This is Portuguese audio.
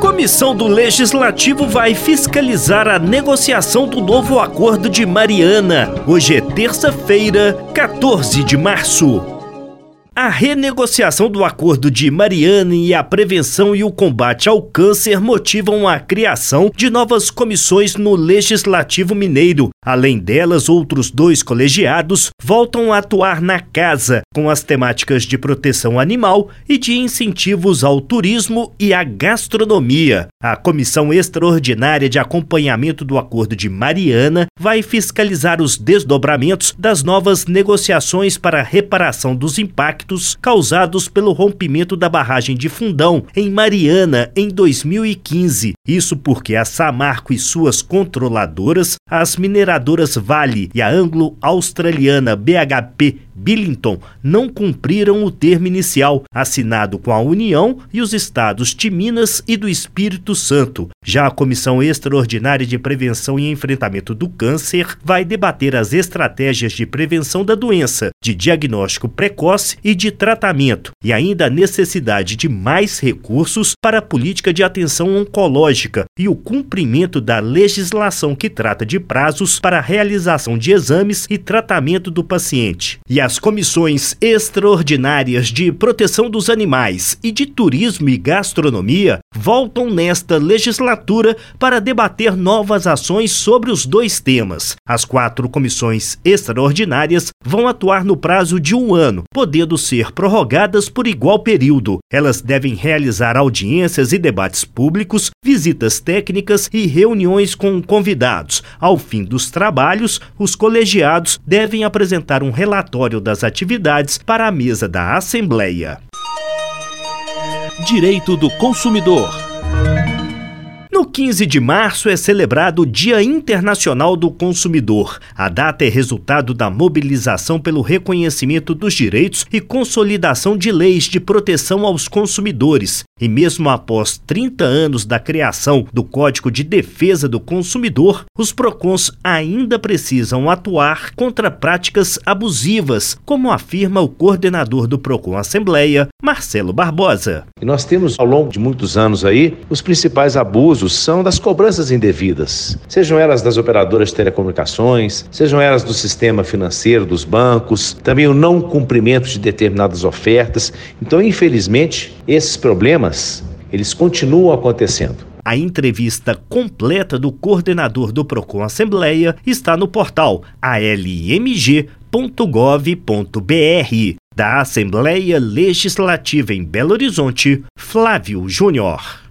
Comissão do Legislativo vai fiscalizar a negociação do novo acordo de Mariana. Hoje é terça-feira, 14 de março. A renegociação do acordo de Mariane e a prevenção e o combate ao câncer motivam a criação de novas comissões no Legislativo Mineiro. Além delas, outros dois colegiados voltam a atuar na casa com as temáticas de proteção animal e de incentivos ao turismo e à gastronomia. A Comissão Extraordinária de Acompanhamento do Acordo de Mariana vai fiscalizar os desdobramentos das novas negociações para reparação dos impactos impactos causados pelo rompimento da barragem de Fundão em Mariana em 2015. Isso porque a Samarco e suas controladoras, as mineradoras Vale e a anglo-australiana BHP Billington não cumpriram o termo inicial assinado com a União e os estados de Minas e do Espírito Santo. Já a Comissão Extraordinária de Prevenção e Enfrentamento do Câncer vai debater as estratégias de prevenção da doença, de diagnóstico precoce e de tratamento, e ainda a necessidade de mais recursos para a política de atenção oncológica e o cumprimento da legislação que trata de prazos para a realização de exames e tratamento do paciente. E a as comissões extraordinárias de proteção dos animais e de turismo e gastronomia voltam nesta legislatura para debater novas ações sobre os dois temas. As quatro comissões extraordinárias vão atuar no prazo de um ano, podendo ser prorrogadas por igual período. Elas devem realizar audiências e debates públicos, visitas técnicas e reuniões com convidados. Ao fim dos trabalhos, os colegiados devem apresentar um relatório das atividades para a mesa da Assembleia. Direito do Consumidor. No 15 de março é celebrado o Dia Internacional do Consumidor. A data é resultado da mobilização pelo reconhecimento dos direitos e consolidação de leis de proteção aos consumidores. E mesmo após 30 anos da criação do Código de Defesa do Consumidor, os PROCONs ainda precisam atuar contra práticas abusivas, como afirma o coordenador do PROCON Assembleia, Marcelo Barbosa. E nós temos ao longo de muitos anos aí os principais abusos são das cobranças indevidas, sejam elas das operadoras de telecomunicações, sejam elas do sistema financeiro, dos bancos, também o não cumprimento de determinadas ofertas. Então, infelizmente, esses problemas, eles continuam acontecendo. A entrevista completa do coordenador do Procon Assembleia está no portal almg.gov.br. Da Assembleia Legislativa em Belo Horizonte, Flávio Júnior.